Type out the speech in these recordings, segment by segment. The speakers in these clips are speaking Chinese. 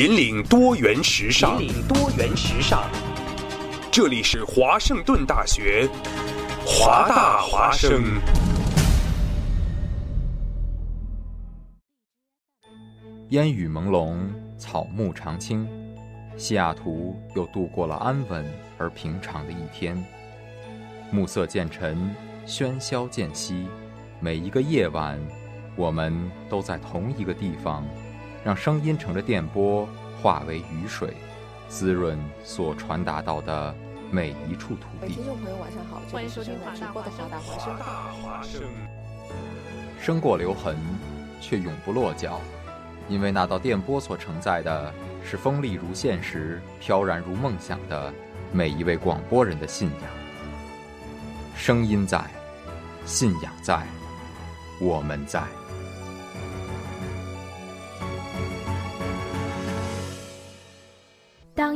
引领多元时尚，引领多元时尚。这里是华盛顿大学，华大华生。烟雨朦胧，草木常青，西雅图又度过了安稳而平常的一天。暮色渐沉，喧嚣渐息，每一个夜晚，我们都在同一个地方，让声音乘着电波化为雨水，滋润所传达到的每一处土地。听众朋友，晚上好，欢迎收听华大华华大华生。生过留痕，却永不落脚，因为那道电波所承载的是锋利如现实、飘然如梦想的每一位广播人的信仰。声音在，信仰在，我们在。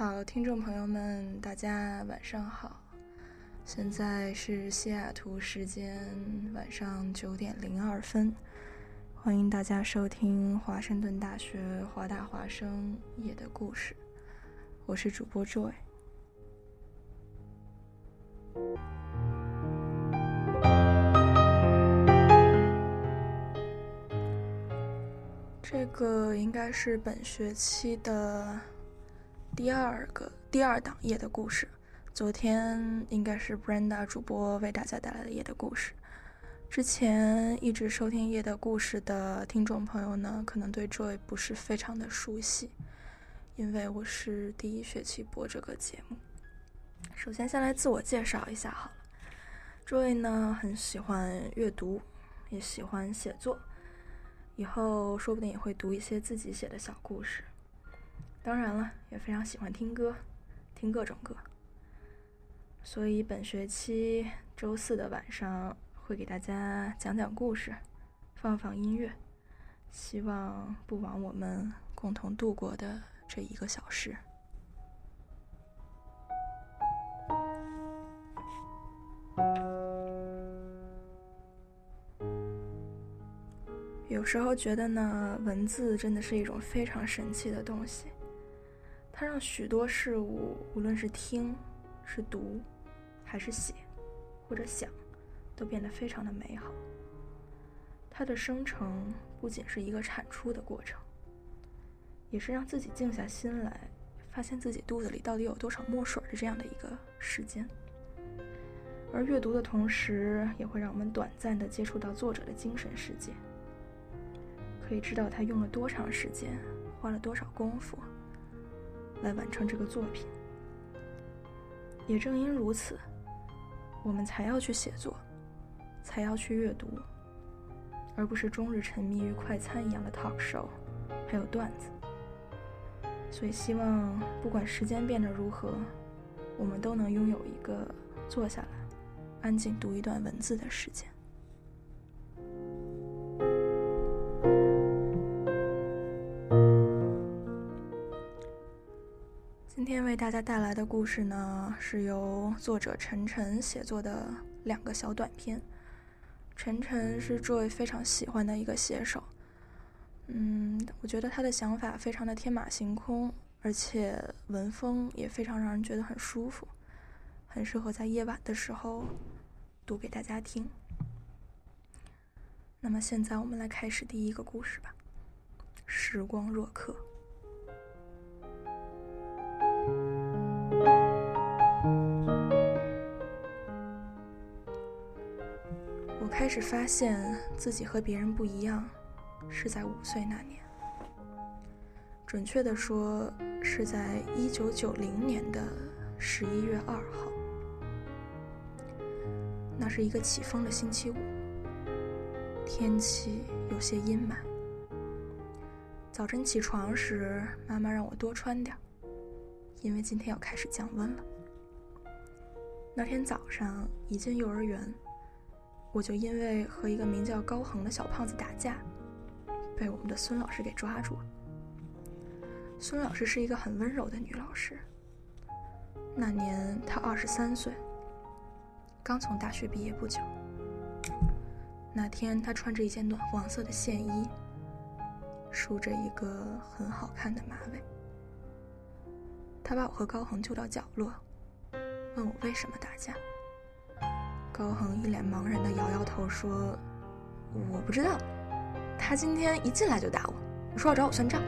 好，听众朋友们，大家晚上好。现在是西雅图时间晚上九点零二分，欢迎大家收听华盛顿大学华大华生夜的故事。我是主播 Joy。这个应该是本学期的第二个第二档夜的故事。昨天应该是 Brenda 主播为大家带来的夜的故事。之前一直收听夜的故事的听众朋友呢，可能对 Joy 不是非常的熟悉，因为我是第一学期播这个节目。首先，先来自我介绍一下好了。Joy 呢，很喜欢阅读，也喜欢写作。以后说不定也会读一些自己写的小故事，当然了，也非常喜欢听歌，听各种歌。所以本学期周四的晚上会给大家讲讲故事，放放音乐，希望不枉我们共同度过的这一个小时。有时候觉得呢，文字真的是一种非常神奇的东西，它让许多事物，无论是听、是读，还是写，或者想，都变得非常的美好。它的生成不仅是一个产出的过程，也是让自己静下心来，发现自己肚子里到底有多少墨水的这样的一个时间。而阅读的同时，也会让我们短暂的接触到作者的精神世界。可以知道他用了多长时间，花了多少功夫来完成这个作品。也正因如此，我们才要去写作，才要去阅读，而不是终日沉迷于快餐一样的 talk show，还有段子。所以，希望不管时间变得如何，我们都能拥有一个坐下来，安静读一段文字的时间。为大家带来的故事呢，是由作者晨晨写作的两个小短篇。晨晨是 Joy 非常喜欢的一个写手，嗯，我觉得他的想法非常的天马行空，而且文风也非常让人觉得很舒服，很适合在夜晚的时候读给大家听。那么现在我们来开始第一个故事吧，《时光若客》。开始发现自己和别人不一样，是在五岁那年。准确的说是在一九九零年的十一月二号。那是一个起风的星期五，天气有些阴霾。早晨起床时，妈妈让我多穿点，因为今天要开始降温了。那天早上一进幼儿园，我就因为和一个名叫高恒的小胖子打架，被我们的孙老师给抓住了。孙老师是一个很温柔的女老师。那年她二十三岁，刚从大学毕业不久。那天她穿着一件暖黄色的线衣。梳着一个很好看的马尾，她把我和高恒揪到角落，问我为什么打架。高恒一脸茫然的摇摇头说：“我不知道，他今天一进来就打我，说要找我算账。”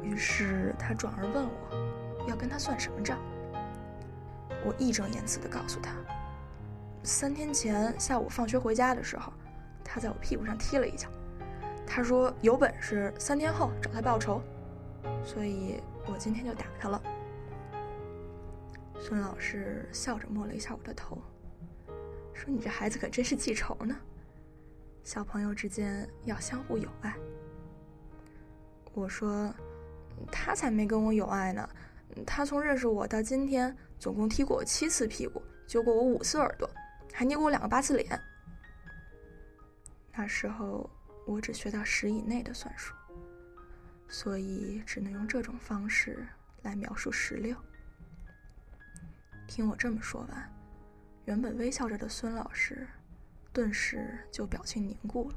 于是他转而问我，要跟他算什么账。我义正言辞的告诉他：“三天前下午放学回家的时候，他在我屁股上踢了一脚。”他说：“有本事三天后找他报仇，所以我今天就打他了。”孙老师笑着摸了一下我的头，说：“你这孩子可真是记仇呢。小朋友之间要相互友爱。”我说：“他才没跟我友爱呢，他从认识我到今天，总共踢过我七次屁股，揪过我五次耳朵，还捏过我两个八次脸。那时候。”我只学到十以内的算术，所以只能用这种方式来描述十六。听我这么说完，原本微笑着的孙老师，顿时就表情凝固了。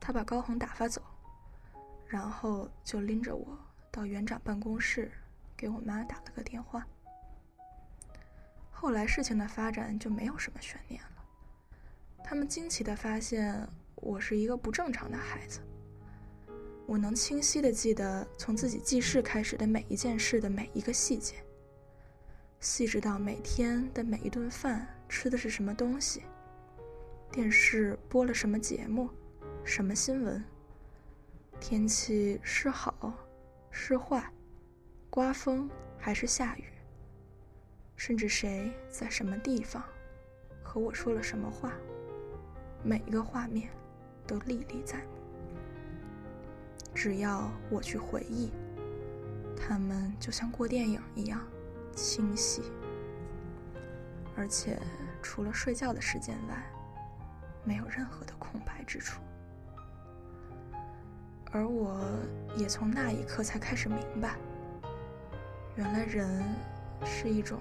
他把高恒打发走，然后就拎着我到园长办公室，给我妈打了个电话。后来事情的发展就没有什么悬念了，他们惊奇的发现。我是一个不正常的孩子。我能清晰的记得从自己记事开始的每一件事的每一个细节，细致到每天的每一顿饭吃的是什么东西，电视播了什么节目，什么新闻，天气是好是坏，刮风还是下雨，甚至谁在什么地方和我说了什么话，每一个画面。都历历在目。只要我去回忆，他们就像过电影一样清晰。而且除了睡觉的时间外，没有任何的空白之处。而我也从那一刻才开始明白，原来人是一种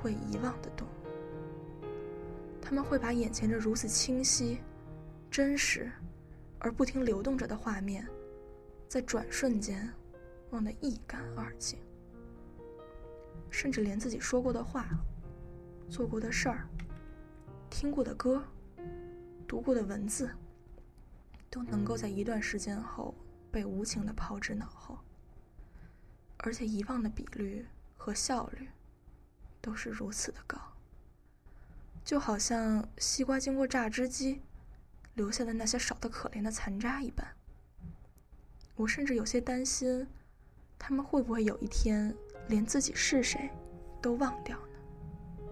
会遗忘的动物。他们会把眼前这如此清晰。真实而不停流动着的画面，在转瞬间忘得一干二净，甚至连自己说过的话、做过的事儿、听过的歌、读过的文字，都能够在一段时间后被无情的抛之脑后，而且遗忘的比率和效率都是如此的高，就好像西瓜经过榨汁机。留下的那些少得可怜的残渣一般，我甚至有些担心，他们会不会有一天连自己是谁都忘掉呢？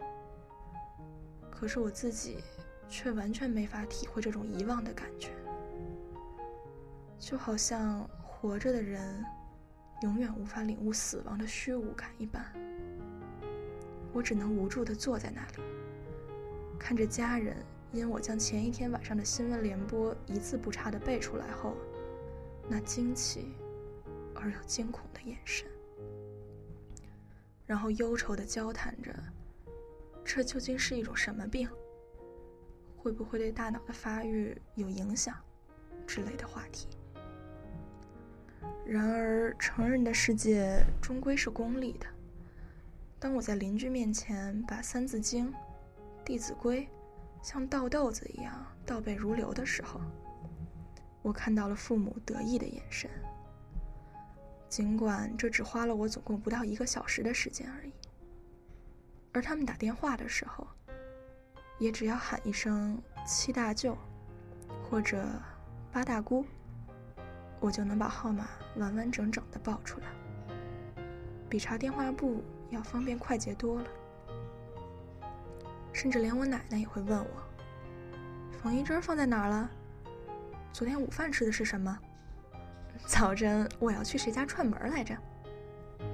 可是我自己却完全没法体会这种遗忘的感觉，就好像活着的人永远无法领悟死亡的虚无感一般。我只能无助地坐在那里，看着家人。因我将前一天晚上的新闻联播一字不差的背出来后，那惊奇而又惊恐的眼神，然后忧愁的交谈着，这究竟是一种什么病？会不会对大脑的发育有影响？之类的话题。然而，成人的世界终归是功利的。当我在邻居面前把《三字经》《弟子规》。像倒豆子一样倒背如流的时候，我看到了父母得意的眼神。尽管这只花了我总共不到一个小时的时间而已，而他们打电话的时候，也只要喊一声“七大舅”或者“八大姑”，我就能把号码完完整整的报出来，比查电话簿要方便快捷多了。甚至连我奶奶也会问我：“缝衣针放在哪儿了？昨天午饭吃的是什么？早晨我要去谁家串门来着？”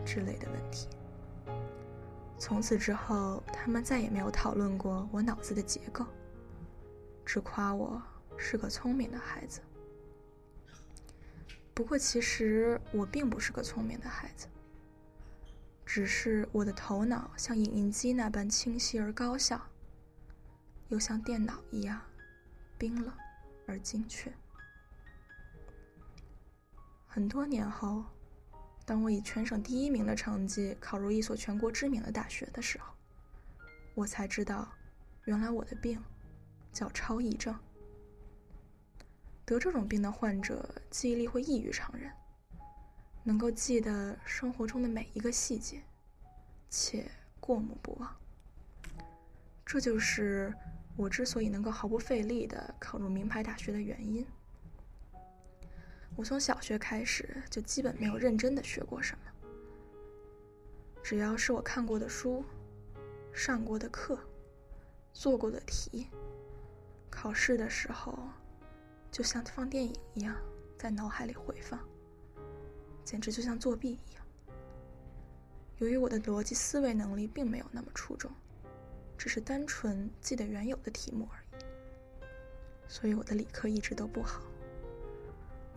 之类的问题。从此之后，他们再也没有讨论过我脑子的结构，只夸我是个聪明的孩子。不过，其实我并不是个聪明的孩子，只是我的头脑像影印机那般清晰而高效，又像电脑一样冰冷而精确。很多年后，当我以全省第一名的成绩考入一所全国知名的大学的时候，我才知道，原来我的病叫超忆症。得这种病的患者记忆力会异于常人，能够记得生活中的每一个细节，且过目不忘。这就是我之所以能够毫不费力的考入名牌大学的原因。我从小学开始就基本没有认真的学过什么，只要是我看过的书、上过的课、做过的题，考试的时候。就像放电影一样，在脑海里回放，简直就像作弊一样。由于我的逻辑思维能力并没有那么出众，只是单纯记得原有的题目而已，所以我的理科一直都不好。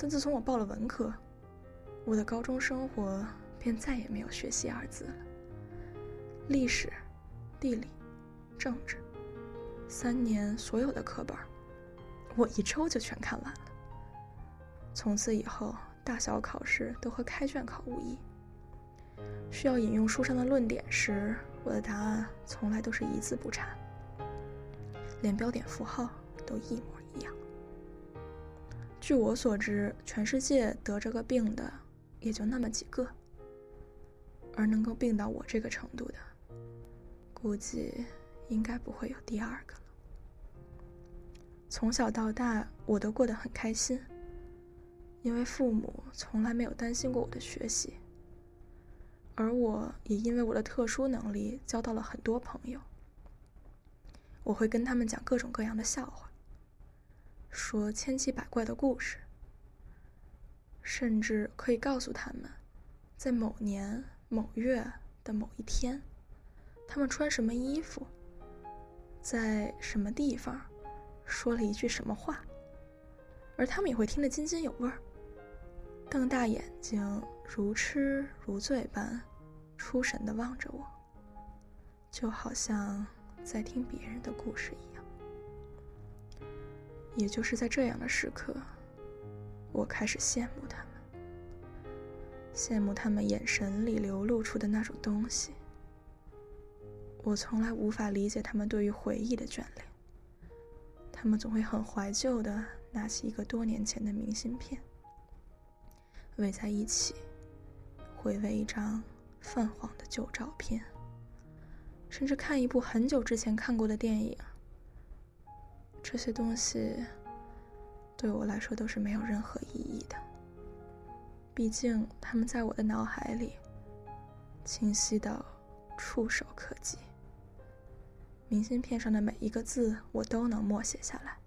但自从我报了文科，我的高中生活便再也没有学习二字了。历史、地理、政治，三年所有的课本。我一周就全看完了。从此以后，大小考试都和开卷考无异。需要引用书上的论点时，我的答案从来都是一字不差，连标点符号都一模。据我所知，全世界得这个病的也就那么几个，而能够病到我这个程度的，估计应该不会有第二个了。从小到大，我都过得很开心，因为父母从来没有担心过我的学习，而我也因为我的特殊能力交到了很多朋友。我会跟他们讲各种各样的笑话，说千奇百怪的故事，甚至可以告诉他们，在某年某月的某一天，他们穿什么衣服，在什么地方。说了一句什么话，而他们也会听得津津有味儿，瞪大眼睛，如痴如醉般出神的望着我，就好像在听别人的故事一样。也就是在这样的时刻，我开始羡慕他们，羡慕他们眼神里流露出的那种东西。我从来无法理解他们对于回忆的眷恋。他们总会很怀旧的拿起一个多年前的明信片，围在一起，回味一张泛黄的旧照片，甚至看一部很久之前看过的电影。这些东西对我来说都是没有任何意义的，毕竟他们在我的脑海里清晰到触手可及。明信片上的每一个字，我都能默写下来。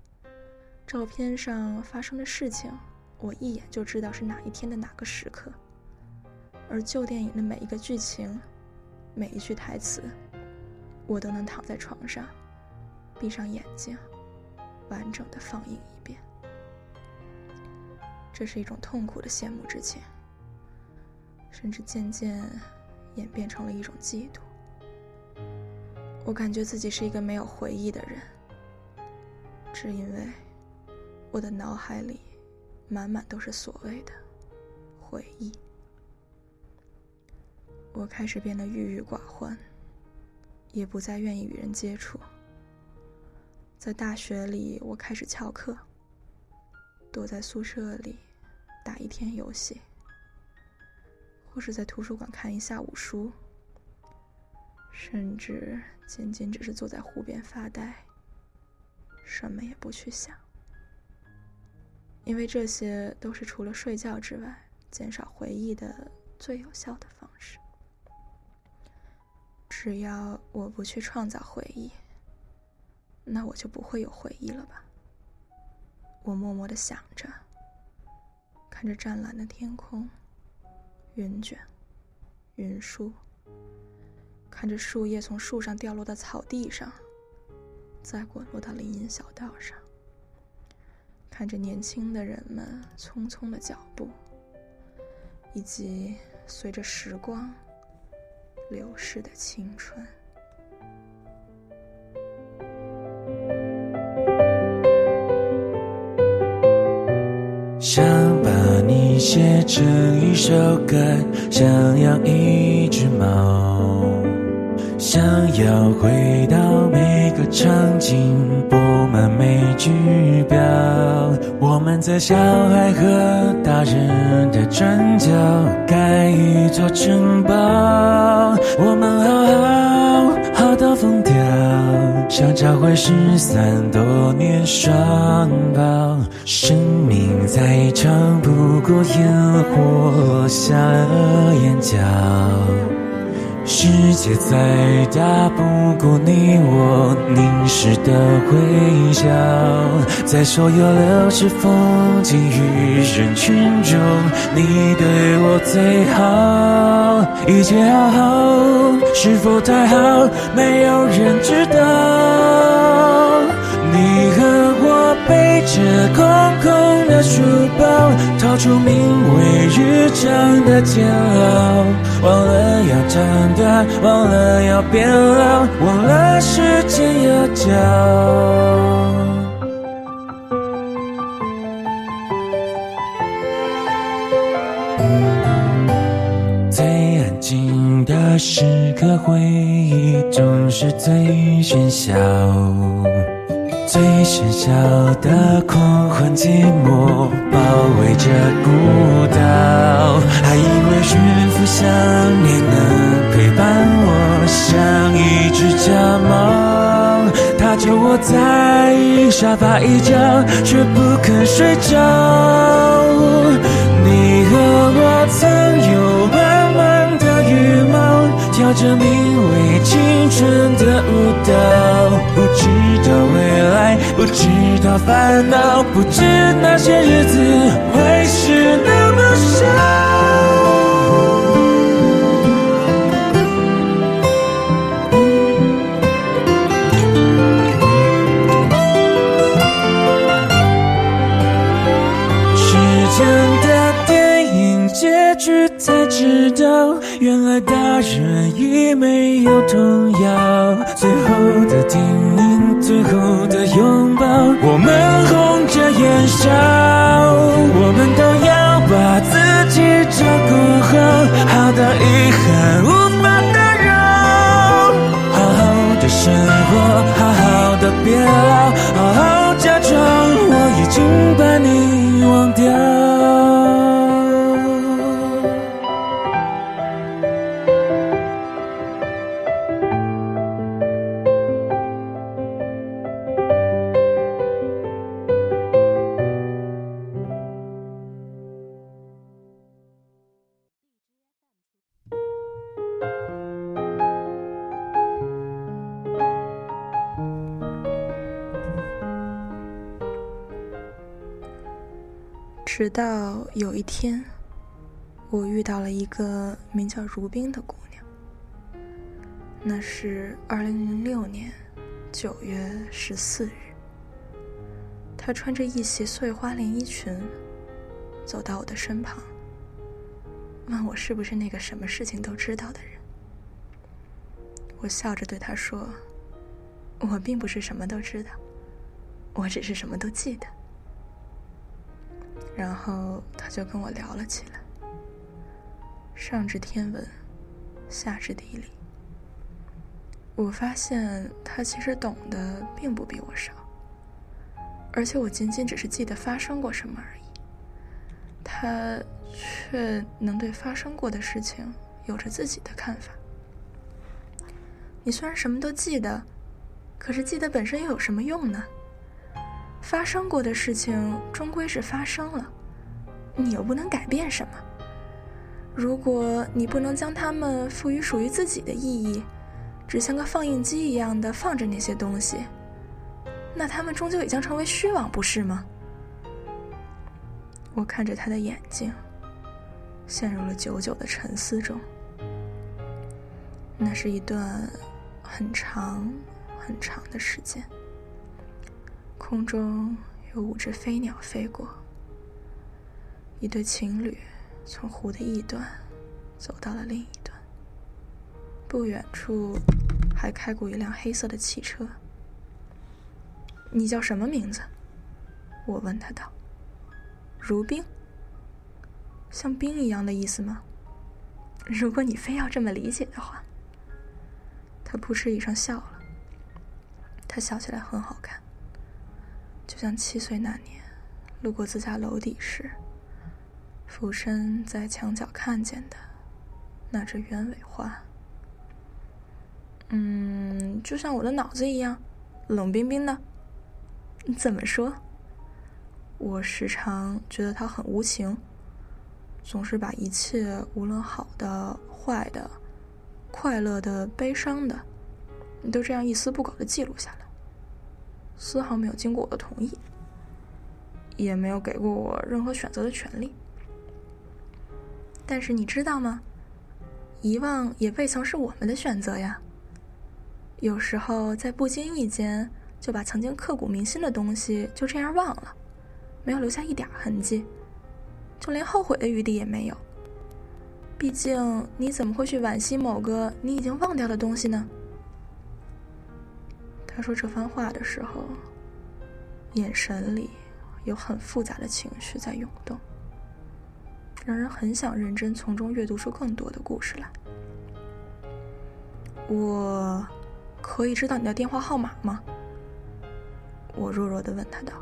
照片上发生的事情，我一眼就知道是哪一天的哪个时刻。而旧电影的每一个剧情，每一句台词，我都能躺在床上，闭上眼睛，完整的放映一遍。这是一种痛苦的羡慕之情，甚至渐渐演变成了一种嫉妒。我感觉自己是一个没有回忆的人，只因为我的脑海里满满都是所谓的回忆。我开始变得郁郁寡欢，也不再愿意与人接触。在大学里，我开始翘课，躲在宿舍里打一天游戏，或是在图书馆看一下午书。甚至仅仅只是坐在湖边发呆，什么也不去想。因为这些都是除了睡觉之外减少回忆的最有效的方式。只要我不去创造回忆，那我就不会有回忆了吧？我默默的想着，看着湛蓝的天空，云卷，云舒，看着树叶从树上掉落到草地上，再滚落到林荫小道上，看着年轻的人们匆匆的脚步，以及随着时光流逝的青春。想把你写成一首歌，想养一只猫，想要回到每个场景，布满每句表。我们在小孩和大人的转角盖一座城堡，我们好好，想找回失散多年双胞。生命再长不过烟火下了眼角，世界再大不过你我凝视的微笑。在所有流逝风景与人群中，你对我最好，一切好好，是否太好？没有人知道。逃出名为日常的煎熬，忘了要长大，忘了要变老，忘了时间要教。最安静的时刻，回忆总是最喧嚣。喧嚣的狂欢寂寞包围着孤岛，还以为驯服想念能陪伴我，像一只家猫，它就窝在沙发一角，却不肯睡着。你和我曾有满满的羽毛，跳着名为青春的舞蹈，知道未来，不知道烦恼，不知那些日子会是那么少。时间的电影结局才知道，原来大人已没有童谣。最后的叮咛，最后的拥抱，我们红着眼笑，我们都要把自己照顾好，好到遗憾直到有一天，我遇到了一个名叫如冰的姑娘。那是二零零六年九月十四日。她穿着一袭碎花连衣裙，走到我的身旁，问我是不是那个什么事情都知道的人。我笑着对她说：“我并不是什么都知道，我只是什么都记得。”然后他就跟我聊了起来，上知天文，下知地理。我发现他其实懂得并不比我少，而且我仅仅只是记得发生过什么而已，他却能对发生过的事情有着自己的看法。你虽然什么都记得，可是记得本身又有什么用呢？发生过的事情终归是发生了，你又不能改变什么。如果你不能将它们赋予属于自己的意义，只像个放映机一样的放着那些东西，那它们终究也将成为虚妄，不是吗？我看着他的眼睛，陷入了久久的沉思中。那是一段很长很长的时间。空中有五只飞鸟飞过，一对情侣从湖的一端走到了另一端。不远处还开过一辆黑色的汽车。你叫什么名字？我问他道。如冰，像冰一样的意思吗？如果你非要这么理解的话。他扑哧一声笑了。他笑起来很好看。像七岁那年，路过自家楼底时，俯身在墙角看见的那只鸢尾花。嗯，就像我的脑子一样，冷冰冰的。怎么说？我时常觉得它很无情，总是把一切，无论好的、坏的、快乐的、悲伤的，都这样一丝不苟的记录下来。丝毫没有经过我的同意，也没有给过我任何选择的权利。但是你知道吗？遗忘也未曾是我们的选择呀。有时候在不经意间就把曾经刻骨铭心的东西就这样忘了，没有留下一点痕迹，就连后悔的余地也没有。毕竟你怎么会去惋惜某个你已经忘掉的东西呢？他说这番话的时候，眼神里有很复杂的情绪在涌动，让人很想认真从中阅读出更多的故事来。我可以知道你的电话号码吗？我弱弱的问他道。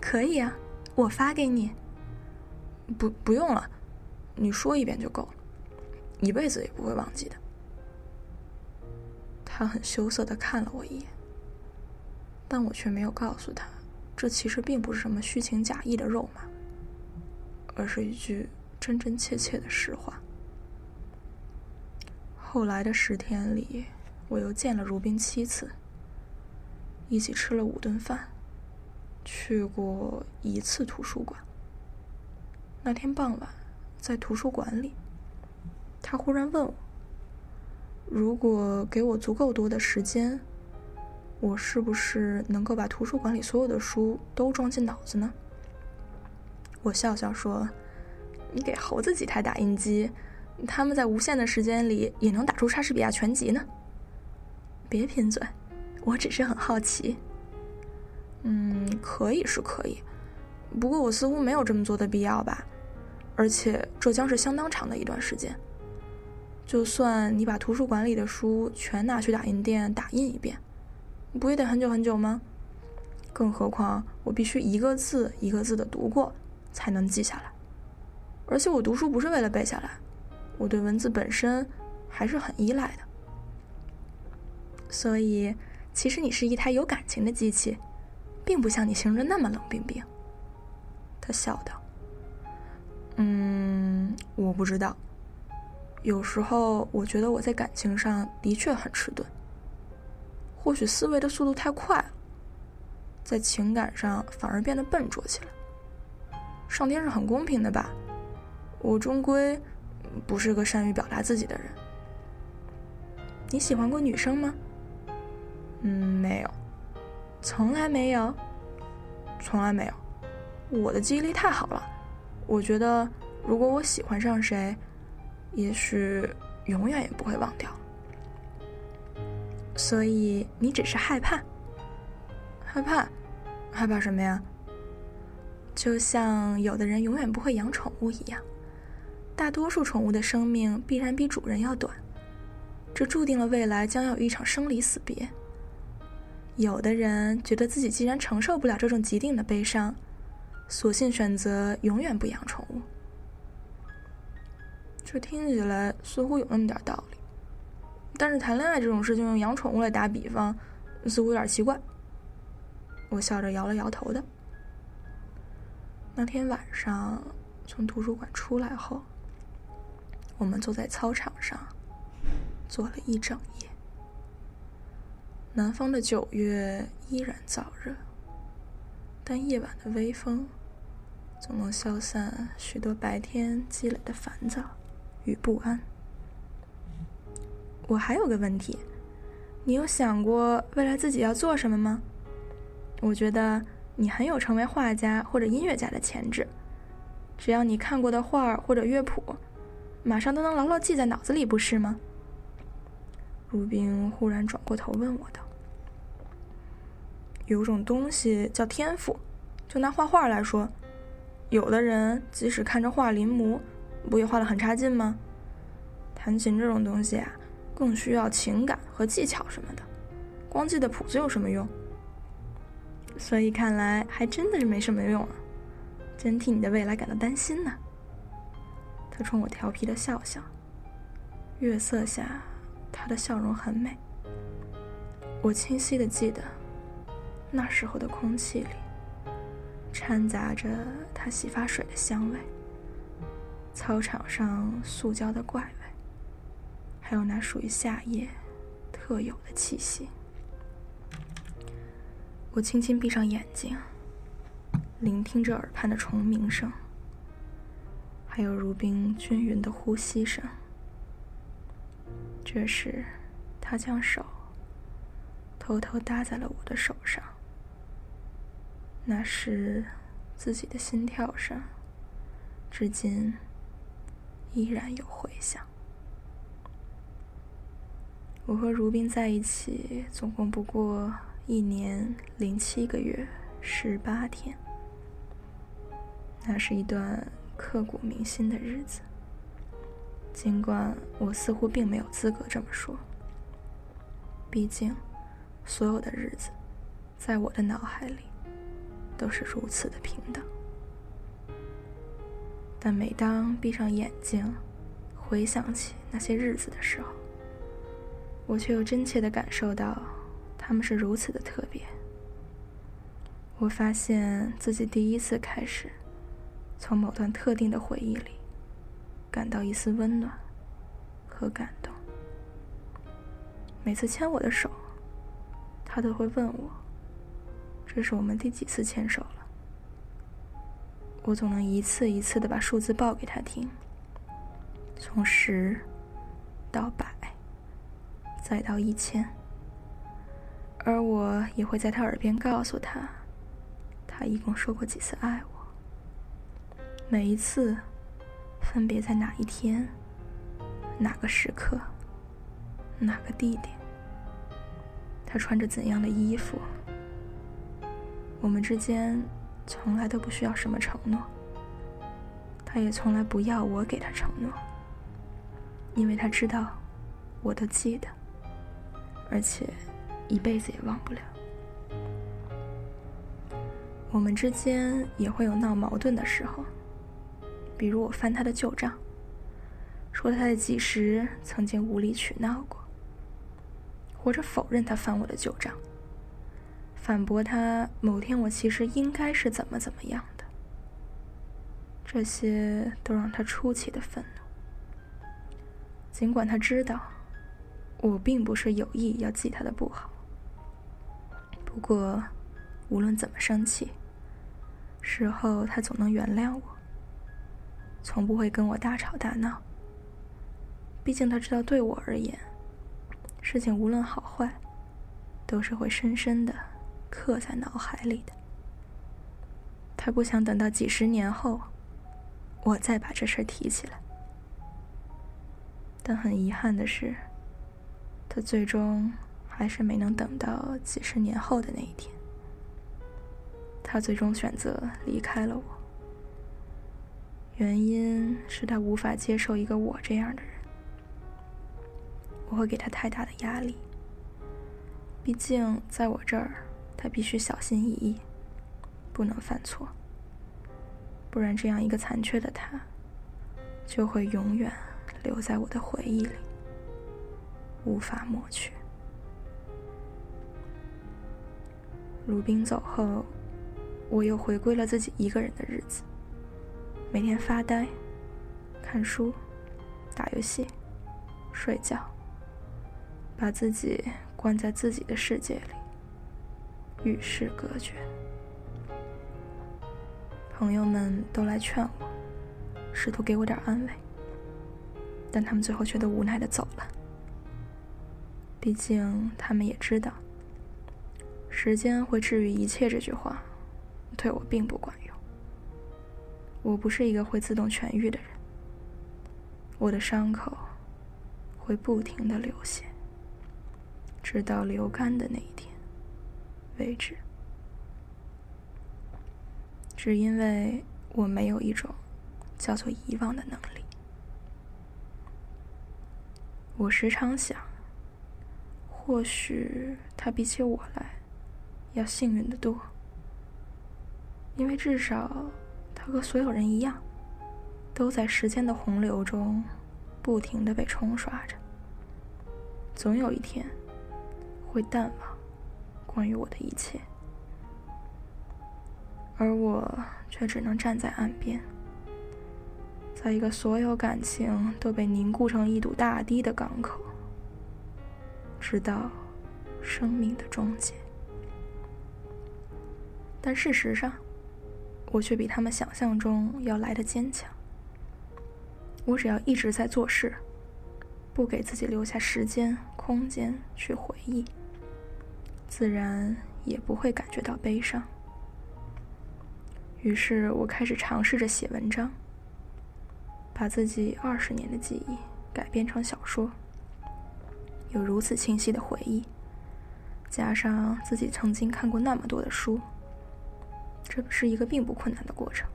可以啊，我发给你。不，不用了，你说一遍就够了，一辈子也不会忘记的。他很羞涩的看了我一眼，但我却没有告诉他，这其实并不是什么虚情假意的肉麻，而是一句真真切切的实话。后来的十天里，我又见了如冰七次，一起吃了五顿饭，去过一次图书馆。那天傍晚，在图书馆里，他忽然问我。如果给我足够多的时间，我是不是能够把图书馆里所有的书都装进脑子呢？我笑笑说：“你给猴子几台打印机，他们在无限的时间里也能打出莎士比亚全集呢。”别贫嘴，我只是很好奇。嗯，可以是可以，不过我似乎没有这么做的必要吧，而且这将是相当长的一段时间。就算你把图书馆里的书全拿去打印店打印一遍，不也得很久很久吗？更何况我必须一个字一个字的读过，才能记下来。而且我读书不是为了背下来，我对文字本身还是很依赖的。所以，其实你是一台有感情的机器，并不像你形容的那么冷冰冰。他笑道：“嗯，我不知道。”有时候，我觉得我在感情上的确很迟钝。或许思维的速度太快了，在情感上反而变得笨拙起来。上天是很公平的吧？我终归不是个善于表达自己的人。你喜欢过女生吗？嗯，没有，从来没有，从来没有。我的记忆力太好了，我觉得如果我喜欢上谁。也许永远也不会忘掉，所以你只是害怕，害怕，害怕什么呀？就像有的人永远不会养宠物一样，大多数宠物的生命必然比主人要短，这注定了未来将要有一场生离死别。有的人觉得自己既然承受不了这种既定的悲伤，索性选择永远不养宠物。这听起来似乎有那么点道理，但是谈恋爱这种事情用养宠物来打比方，似乎有点奇怪。我笑着摇了摇头的。那天晚上从图书馆出来后，我们坐在操场上坐了一整夜。南方的九月依然燥热，但夜晚的微风总能消散许多白天积累的烦躁与不安。我还有个问题，你有想过未来自己要做什么吗？我觉得你很有成为画家或者音乐家的潜质，只要你看过的画儿或者乐谱，马上都能牢牢记在脑子里，不是吗？如冰忽然转过头问我道：“有种东西叫天赋，就拿画画来说，有的人即使看着画临摹，不也画得很差劲吗？弹琴这种东西啊。”更需要情感和技巧什么的，光记得谱子有什么用？所以看来还真的是没什么用啊！真替你的未来感到担心呢。他冲我调皮的笑笑，月色下他的笑容很美。我清晰的记得，那时候的空气里掺杂着他洗发水的香味，操场上塑胶的怪味。还有那属于夏夜特有的气息。我轻轻闭上眼睛，聆听着耳畔的虫鸣声，还有如冰均匀的呼吸声。这时，他将手偷偷搭在了我的手上。那是，自己的心跳声，至今依然有回响。我和如冰在一起，总共不过一年零七个月十八天。那是一段刻骨铭心的日子，尽管我似乎并没有资格这么说。毕竟，所有的日子，在我的脑海里，都是如此的平等。但每当闭上眼睛，回想起那些日子的时候，我却又真切的感受到，他们是如此的特别。我发现自己第一次开始，从某段特定的回忆里，感到一丝温暖和感动。每次牵我的手，他都会问我：“这是我们第几次牵手了？”我总能一次一次的把数字报给他听，从十到百。再到一千，而我也会在他耳边告诉他，他一共说过几次爱我，每一次分别在哪一天、哪个时刻、哪个地点，他穿着怎样的衣服。我们之间从来都不需要什么承诺，他也从来不要我给他承诺，因为他知道，我都记得。而且，一辈子也忘不了。我们之间也会有闹矛盾的时候，比如我翻他的旧账，说他在几时曾经无理取闹过，或者否认他翻我的旧账，反驳他某天我其实应该是怎么怎么样的。这些都让他出奇的愤怒，尽管他知道。我并不是有意要记他的不好，不过，无论怎么生气，事后他总能原谅我，从不会跟我大吵大闹。毕竟他知道，对我而言，事情无论好坏，都是会深深的刻在脑海里的。他不想等到几十年后，我再把这事儿提起来。但很遗憾的是。他最终还是没能等到几十年后的那一天。他最终选择离开了我，原因是他无法接受一个我这样的人。我会给他太大的压力。毕竟在我这儿，必须小心翼翼，不能犯错，不然这样一个残缺的他，就会永远留在我的回忆里。无法抹去。如冰走后，我又回归了自己一个人的日子，每天发呆、看书、打游戏、睡觉，把自己关在自己的世界里，与世隔绝。朋友们都来劝我，试图给我点安慰，但他们最后却都无奈的走了。毕竟他们也知道，时间会治愈一切这句话，对我并不管用。我不是一个会自动痊愈的人，我的伤口会不停的流血，直到流干的那一天为止。只因为我没有一种叫做遗忘的能力。我时常想，或许他比起我来要幸运的多，因为至少他和所有人一样，都在时间的洪流中不停的被冲刷着，总有一天会淡忘关于我的一切。而我却只能站在岸边，在一个所有感情都被凝固成一堵大堤的港口，直到生命的终结。但事实上，我却比他们想象中要来的坚强。我只要一直在做事，不给自己留下时间、空间去回忆，自然也不会感觉到悲伤。于是我开始尝试着写文章，把自己二十年的记忆改编成小说。有如此清晰的回忆，加上自己曾经看过那么多的书，这是一个并不困难的过程。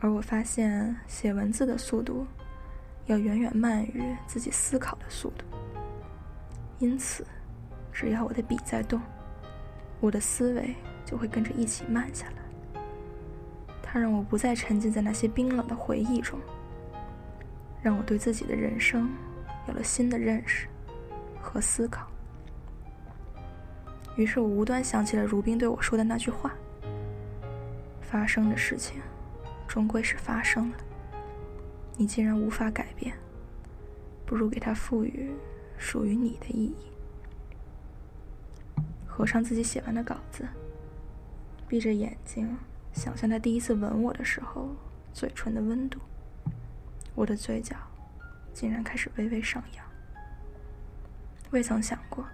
而我发现写文字的速度要远远慢于自己思考的速度，因此，只要我的笔在动，我的思维。就会跟着一起慢下来。它让我不再沉浸在那些冰冷的回忆中，让我对自己的人生有了新的认识和思考。于是我无端想起了如冰对我说的那句话：“发生的事情，终归是发生了。你既然无法改变，不如给它赋予属于你的意义。”合上自己写完的稿子。闭着眼睛，想象他第一次吻我的时候，嘴唇的温度。我的嘴角竟然开始微微上扬。未曾想过，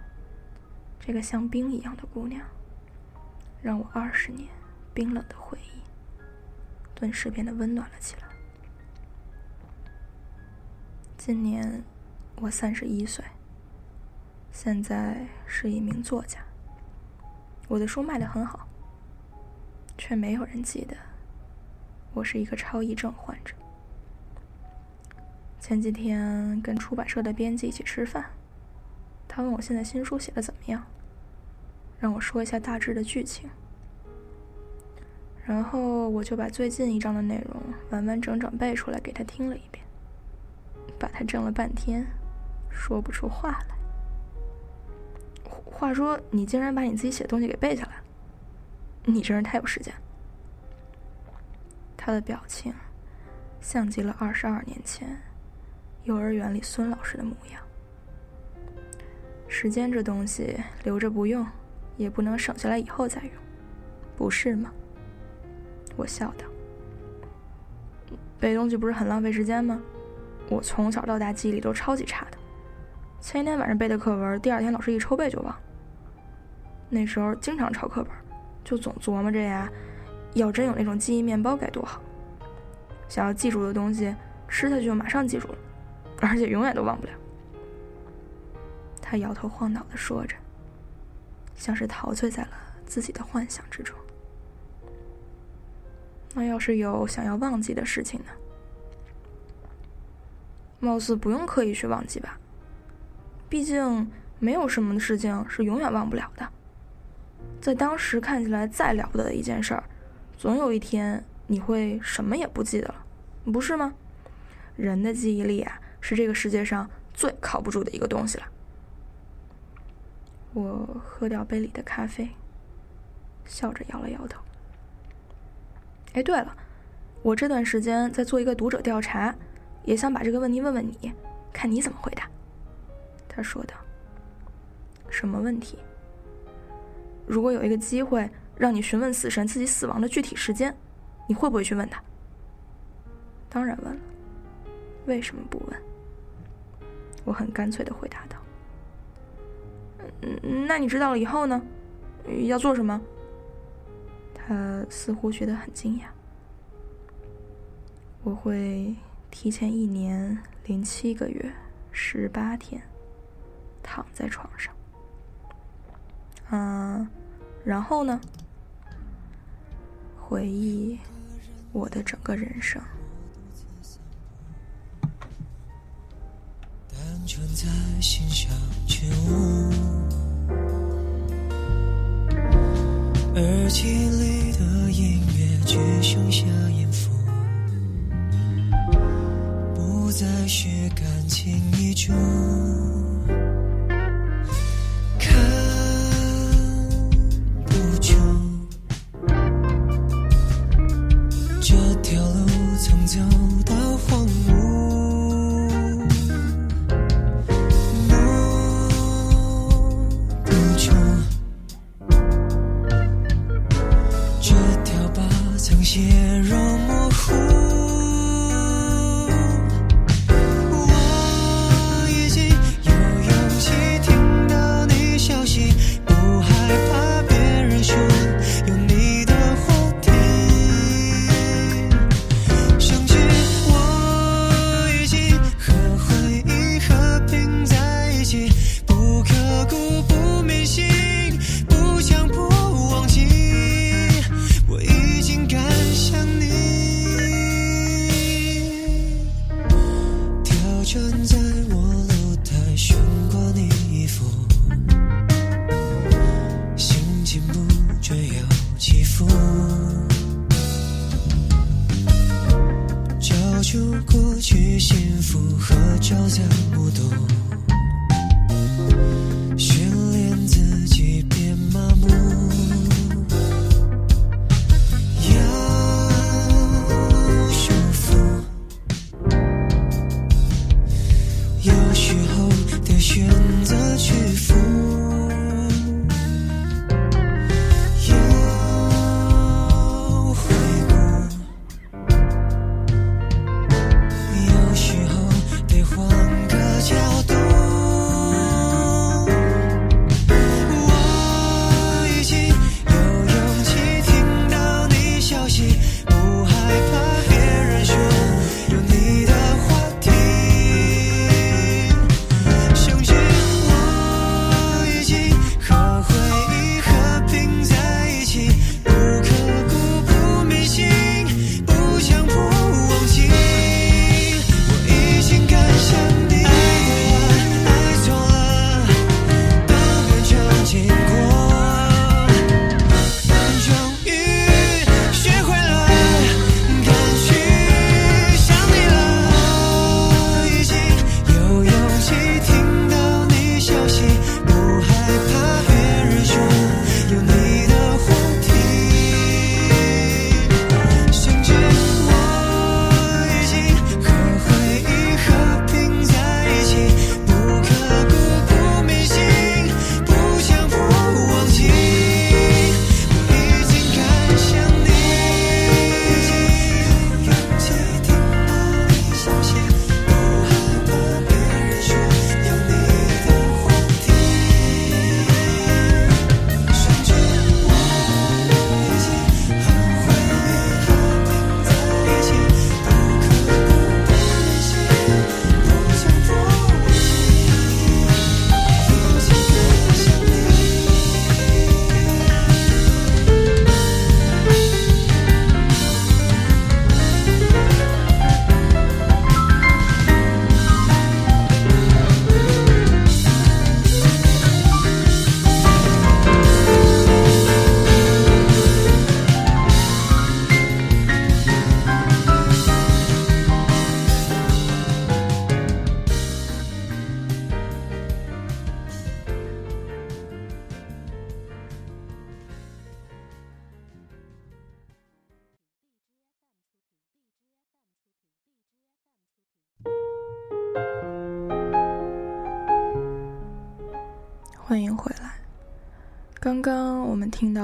这个像冰一样的姑娘，让我二十年冰冷的回忆，顿时变得温暖了起来。今年我三十一岁，现在是一名作家。我的书卖得很好。却没有人记得我是一个超忆症患者。前几天跟出版社的编辑一起吃饭，他问我现在新书写的怎么样，让我说一下大致的剧情。然后我就把最近一章的内容完完整整背出来给他听了一遍，把他怔了半天，说不出话来。话说，你竟然把你自己写的东西给背下来？你真是太有时间。他的表情像极了二十二年前幼儿园里孙老师的模样。时间这东西留着不用，也不能省下来以后再用，不是吗？我笑道。背东西不是很浪费时间吗？我从小到大记忆力都超级差的，前一天晚上背的课文，第二天老师一抽背就忘。那时候经常抄课本。就总琢磨着呀，要真有那种记忆面包该多好！想要记住的东西，吃下去就马上记住了，而且永远都忘不了。他摇头晃脑的说着，像是陶醉在了自己的幻想之中。那要是有想要忘记的事情呢？貌似不用刻意去忘记吧，毕竟没有什么事情是永远忘不了的。在当时看起来再了不得的一件事儿，总有一天你会什么也不记得了，不是吗？人的记忆力啊，是这个世界上最靠不住的一个东西了。我喝掉杯里的咖啡，笑着摇了摇头。哎，对了，我这段时间在做一个读者调查，也想把这个问题问问你，看你怎么回答。他说道。什么问题？如果有一个机会让你询问死神自己死亡的具体时间，你会不会去问他？当然问了。为什么不问？我很干脆的回答道。嗯，那你知道了以后呢？要做什么？他似乎觉得很惊讶。我会提前一年零七个月十八天躺在床上。嗯，然后呢？回忆我的整个人生。单纯在欣赏觉悟，耳机里的音乐只剩下音符，不再是感情遗嘱。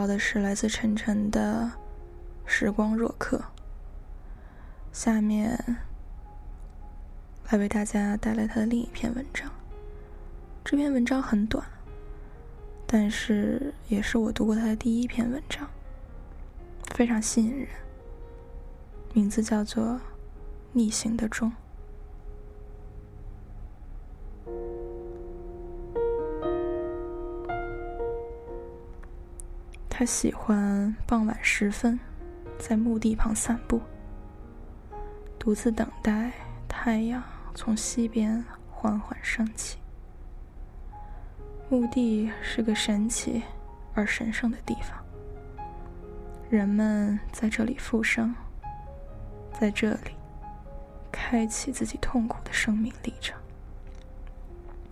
到的是来自晨晨的《时光若客》，下面来为大家带来他的另一篇文章。这篇文章很短，但是也是我读过他的第一篇文章，非常吸引人。名字叫做《逆行的钟》。他喜欢傍晚时分，在墓地旁散步，独自等待太阳从西边缓缓升起。墓地是个神奇而神圣的地方，人们在这里复生，在这里开启自己痛苦的生命历程，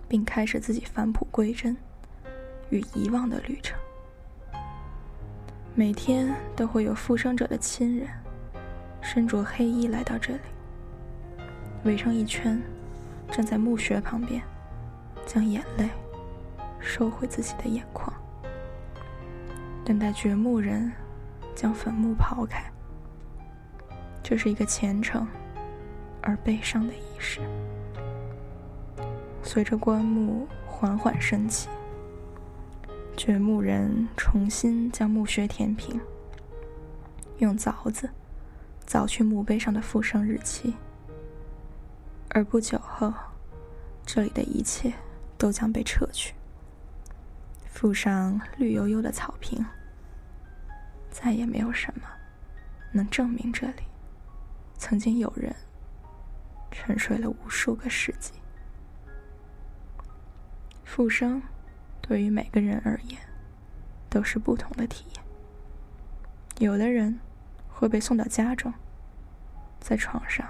并开始自己返璞归真与遗忘的旅程。每天都会有复生者的亲人，身着黑衣来到这里，围成一圈，站在墓穴旁边，将眼泪收回自己的眼眶，等待掘墓人将坟墓刨开。这是一个虔诚而悲伤的仪式。随着棺木缓缓升起。掘墓人重新将墓穴填平，用凿子凿去墓碑上的复生日期，而不久后，这里的一切都将被撤去，附上绿油油的草坪。再也没有什么能证明这里曾经有人沉睡了无数个世纪。复生。对于每个人而言，都是不同的体验。有的人会被送到家中，在床上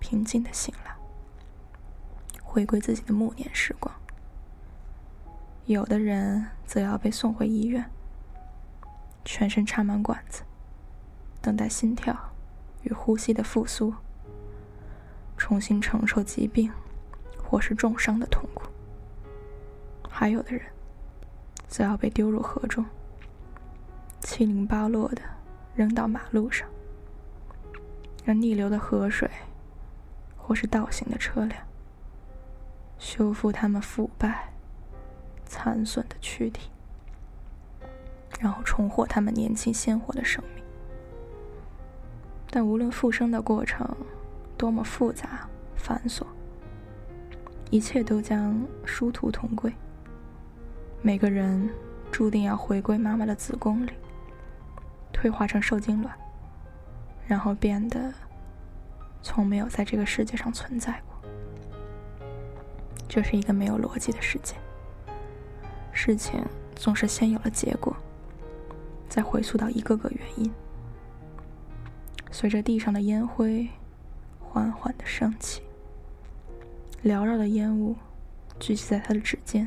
平静的醒来，回归自己的暮年时光；有的人则要被送回医院，全身插满管子，等待心跳与呼吸的复苏，重新承受疾病或是重伤的痛苦。还有的人，则要被丢入河中，七零八落的扔到马路上，让逆流的河水，或是倒行的车辆，修复他们腐败、残损的躯体，然后重获他们年轻鲜活的生命。但无论复生的过程多么复杂繁琐，一切都将殊途同归。每个人注定要回归妈妈的子宫里，退化成受精卵，然后变得从没有在这个世界上存在过。这是一个没有逻辑的世界。事情总是先有了结果，再回溯到一个个原因。随着地上的烟灰缓缓的升起，缭绕的烟雾聚集在他的指尖。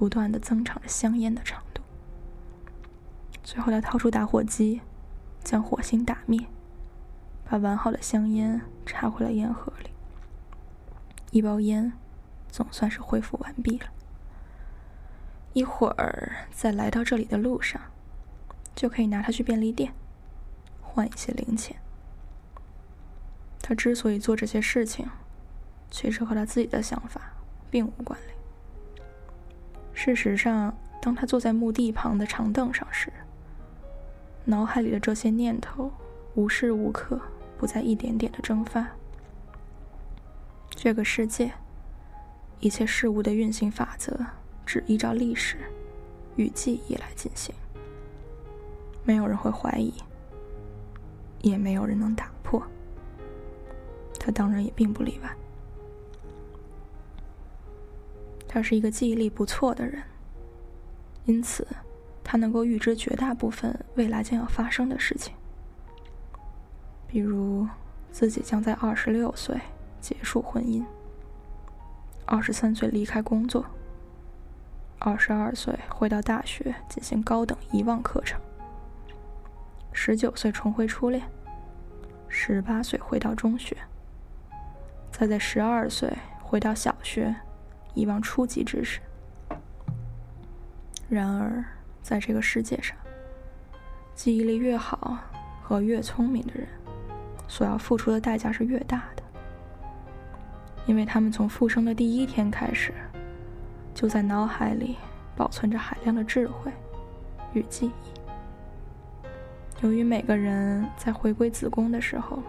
不断的增长着香烟的长度，最后他掏出打火机，将火星打灭，把完好的香烟插回了烟盒里。一包烟总算是恢复完毕了。一会儿在来到这里的路上，就可以拿它去便利店换一些零钱。他之所以做这些事情，其实和他自己的想法并无关联。事实上，当他坐在墓地旁的长凳上时，脑海里的这些念头无时无刻不在一点点的蒸发。这个世界，一切事物的运行法则只依照历史与记忆来进行，没有人会怀疑，也没有人能打破。他当然也并不例外。他是一个记忆力不错的人，因此他能够预知绝大部分未来将要发生的事情，比如自己将在二十六岁结束婚姻，二十三岁离开工作，二十二岁回到大学进行高等遗忘课程，十九岁重回初恋，十八岁回到中学，再在十二岁回到小学。遗忘初级知识，然而，在这个世界上，记忆力越好和越聪明的人，所要付出的代价是越大的，因为他们从复生的第一天开始，就在脑海里保存着海量的智慧与记忆。由于每个人在回归子宫的时候，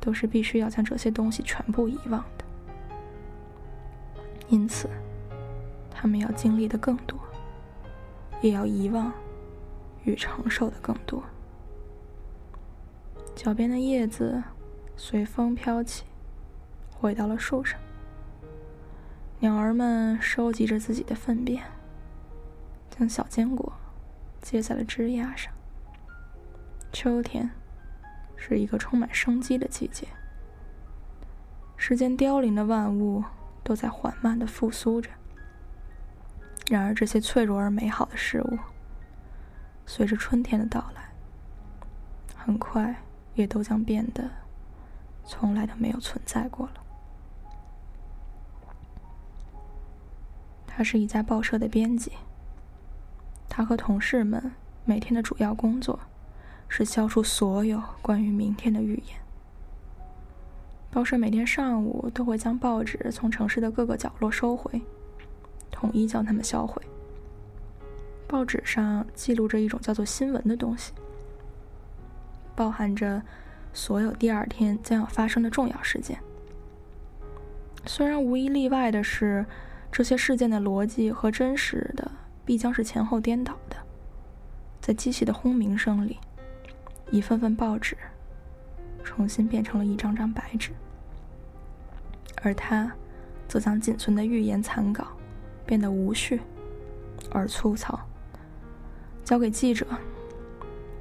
都是必须要将这些东西全部遗忘，因此，他们要经历的更多，也要遗忘与承受的更多。脚边的叶子随风飘起，回到了树上。鸟儿们收集着自己的粪便，将小坚果接在了枝桠上。秋天。是一个充满生机的季节。时间凋零的万物都在缓慢的复苏着。然而，这些脆弱而美好的事物，随着春天的到来，很快也都将变得从来都没有存在过了。他是一家报社的编辑。他和同事们每天的主要工作。是消除所有关于明天的预言。报社每天上午都会将报纸从城市的各个角落收回，统一将它们销毁。报纸上记录着一种叫做新闻的东西，包含着所有第二天将要发生的重要事件。虽然无一例外的是，这些事件的逻辑和真实的必将是前后颠倒的，在机器的轰鸣声里。一份份报纸，重新变成了一张张白纸，而他，则将仅存的预言残稿，变得无序而粗糙，交给记者。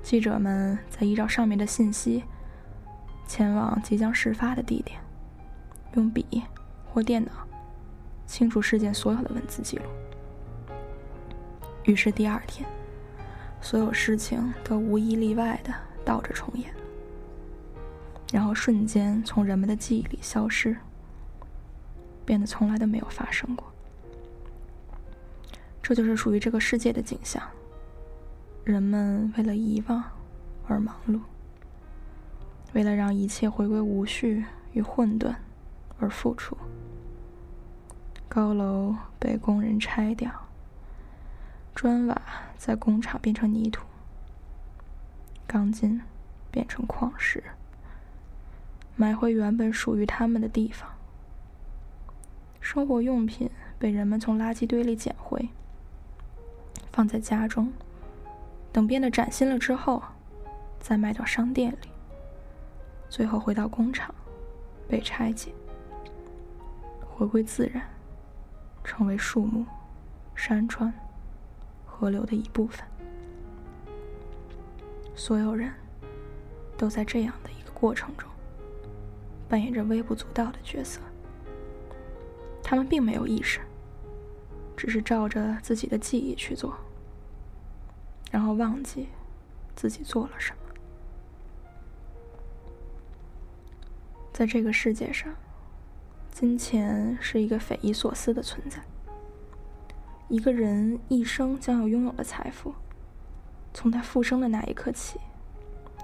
记者们在依照上面的信息，前往即将事发的地点，用笔或电脑，清除事件所有的文字记录。于是第二天，所有事情都无一例外的。倒着重演，然后瞬间从人们的记忆里消失，变得从来都没有发生过。这就是属于这个世界的景象。人们为了遗忘而忙碌，为了让一切回归无序与混沌而付出。高楼被工人拆掉，砖瓦在工厂变成泥土。钢筋变成矿石，埋回原本属于他们的地方。生活用品被人们从垃圾堆里捡回，放在家中，等变得崭新了之后，再卖到商店里，最后回到工厂，被拆解，回归自然，成为树木、山川、河流的一部分。所有人都在这样的一个过程中扮演着微不足道的角色。他们并没有意识，只是照着自己的记忆去做，然后忘记自己做了什么。在这个世界上，金钱是一个匪夷所思的存在。一个人一生将要拥有的财富。从他复生的那一刻起，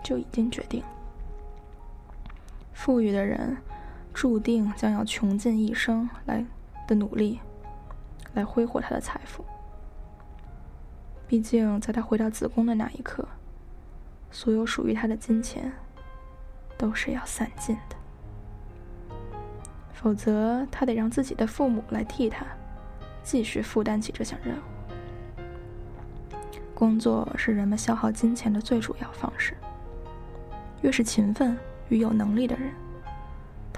就已经决定。富裕的人注定将要穷尽一生来的努力，来挥霍他的财富。毕竟，在他回到子宫的那一刻，所有属于他的金钱都是要散尽的。否则，他得让自己的父母来替他继续负担起这项任务。工作是人们消耗金钱的最主要方式。越是勤奋与有能力的人，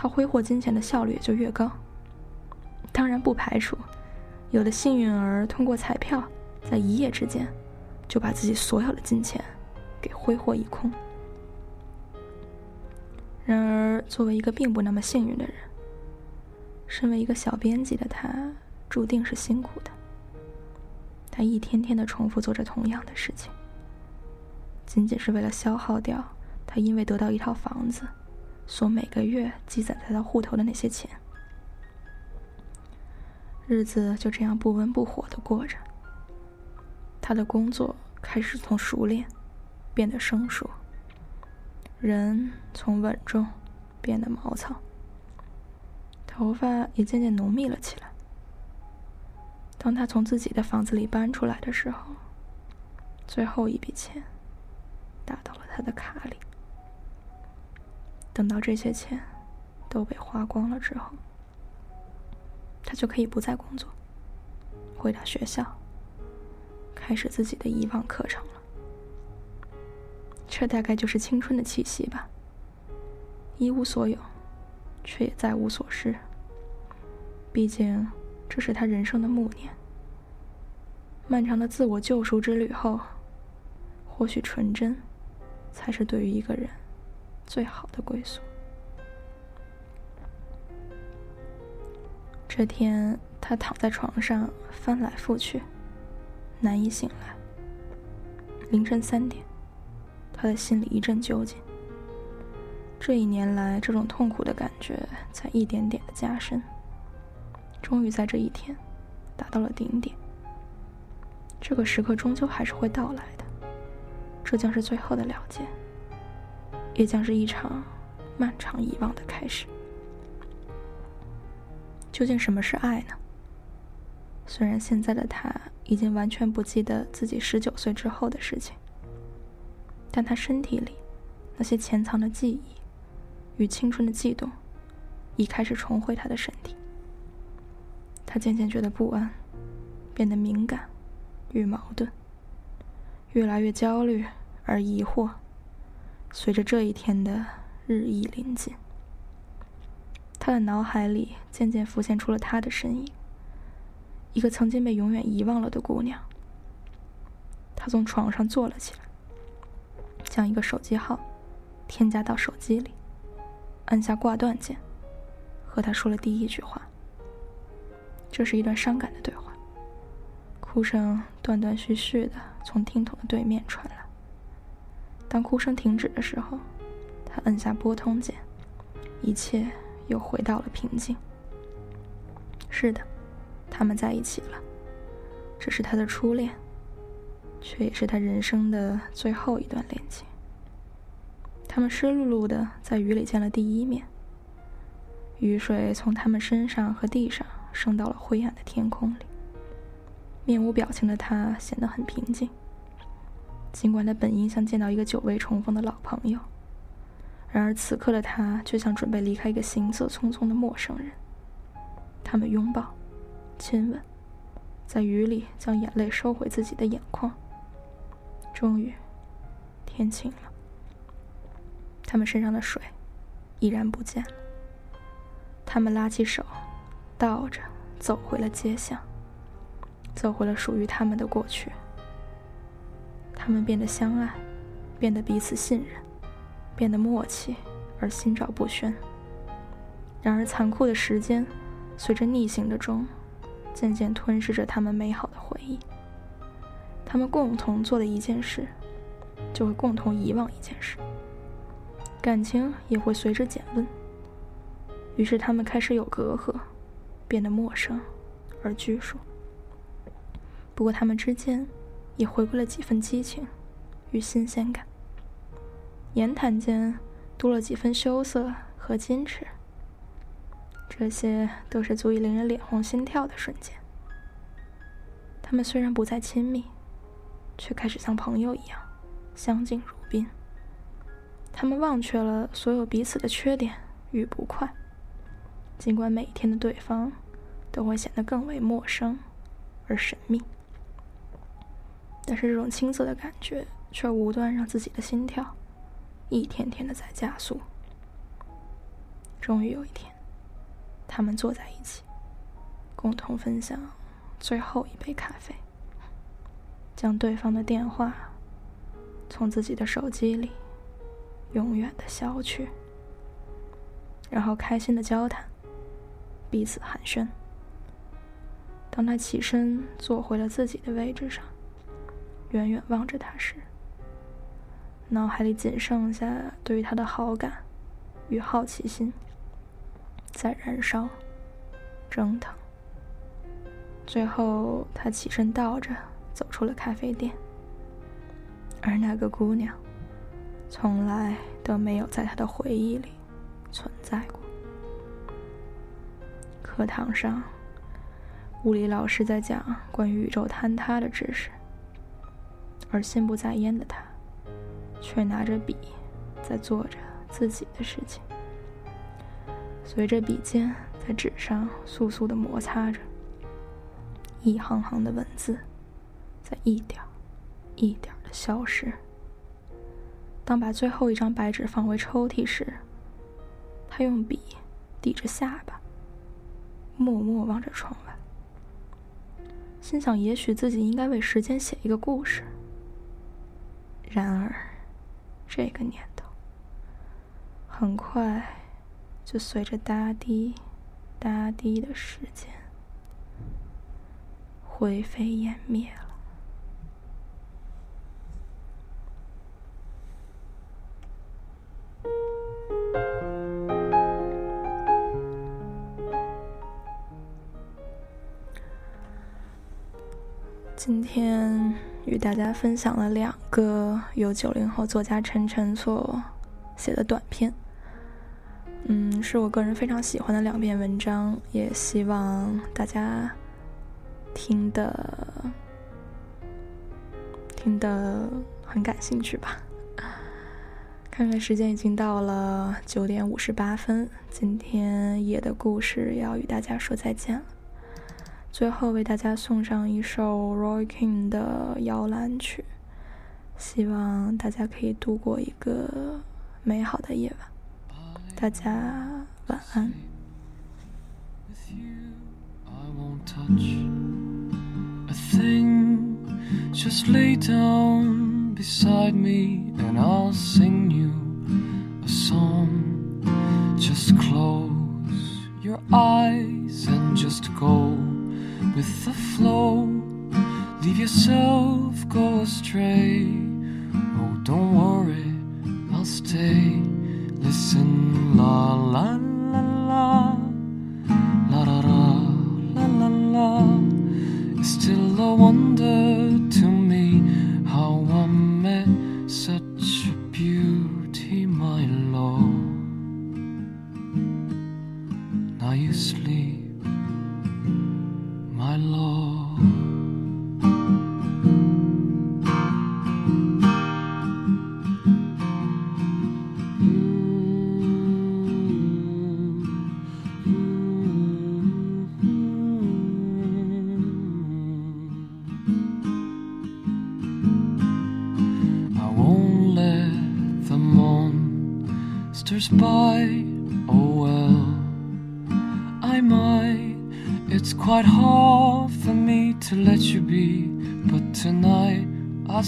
他挥霍金钱的效率也就越高。当然，不排除有的幸运儿通过彩票，在一夜之间就把自己所有的金钱给挥霍一空。然而，作为一个并不那么幸运的人，身为一个小编辑的他，注定是辛苦的。他一天天的重复做着同样的事情，仅仅是为了消耗掉他因为得到一套房子，所每个月积攒在他户头的那些钱。日子就这样不温不火的过着，他的工作开始从熟练变得生疏，人从稳重变得毛糙，头发也渐渐浓密了起来。当他从自己的房子里搬出来的时候，最后一笔钱打到了他的卡里。等到这些钱都被花光了之后，他就可以不再工作，回到学校，开始自己的遗忘课程了。这大概就是青春的气息吧。一无所有，却也再无所失。毕竟，这是他人生的暮年。漫长的自我救赎之旅后，或许纯真，才是对于一个人最好的归宿。这天，他躺在床上翻来覆去，难以醒来。凌晨三点，他的心里一阵纠结。这一年来，这种痛苦的感觉在一点点的加深。终于在这一天，达到了顶点。这个时刻终究还是会到来的，这将是最后的了结，也将是一场漫长遗忘的开始。究竟什么是爱呢？虽然现在的他已经完全不记得自己十九岁之后的事情，但他身体里那些潜藏的记忆与青春的悸动，已开始重回他的身体。他渐渐觉得不安，变得敏感与矛盾，越来越焦虑而疑惑。随着这一天的日益临近。他的脑海里渐渐浮现出了他的身影，一个曾经被永远遗忘了的姑娘。他从床上坐了起来，将一个手机号添加到手机里，按下挂断键，和他说了第一句话。这是一段伤感的对话，哭声断断续续的从听筒的对面传来。当哭声停止的时候，他按下拨通键，一切。又回到了平静。是的，他们在一起了。这是他的初恋，却也是他人生的最后一段恋情。他们湿漉漉的在雨里见了第一面。雨水从他们身上和地上升到了灰暗的天空里。面无表情的他显得很平静，尽管他本应像见到一个久未重逢的老朋友。然而此刻的他却像准备离开一个行色匆匆的陌生人。他们拥抱、亲吻，在雨里将眼泪收回自己的眼眶。终于，天晴了。他们身上的水已然不见了。他们拉起手，倒着走回了街巷，走回了属于他们的过去。他们变得相爱，变得彼此信任。变得默契而心照不宣。然而，残酷的时间随着逆行的钟，渐渐吞噬着他们美好的回忆。他们共同做的一件事，就会共同遗忘一件事。感情也会随之减温。于是，他们开始有隔阂，变得陌生而拘束。不过，他们之间也回归了几分激情与新鲜感。言谈间多了几分羞涩和矜持，这些都是足以令人脸红心跳的瞬间。他们虽然不再亲密，却开始像朋友一样相敬如宾。他们忘却了所有彼此的缺点与不快，尽管每一天的对方都会显得更为陌生而神秘，但是这种青涩的感觉却无端让自己的心跳。一天天的在加速。终于有一天，他们坐在一起，共同分享最后一杯咖啡，将对方的电话从自己的手机里永远的消去，然后开心的交谈，彼此寒暄。当他起身坐回了自己的位置上，远远望着他时。脑海里仅剩下对于他的好感与好奇心，在燃烧、蒸腾。最后，他起身倒着走出了咖啡店，而那个姑娘，从来都没有在他的回忆里存在过。课堂上，物理老师在讲关于宇宙坍塌的知识，而心不在焉的他，却拿着笔，在做着自己的事情。随着笔尖在纸上簌簌的摩擦着，一行行的文字，在一点一点的消失。当把最后一张白纸放回抽屉时，他用笔抵着下巴。默默望着窗外，心想：也许自己应该为时间写一个故事。然而，这个念头很快就随着哒滴、哒滴的时间灰飞烟灭了。今天与大家分享了两个由九零后作家陈晨所写的短片，嗯，是我个人非常喜欢的两篇文章，也希望大家听的听的很感兴趣吧。看看时间已经到了九点五十八分，今天夜的故事要与大家说再见了。最后为大家送上一首 Roy King 的摇篮曲，希望大家可以度过一个美好的夜晚。大家晚安。With the flow. Leave yourself go astray. Oh, don't worry, I'll stay. Listen, la la la la, la la la la la. It's still a wonder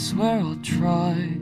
swear I'll try.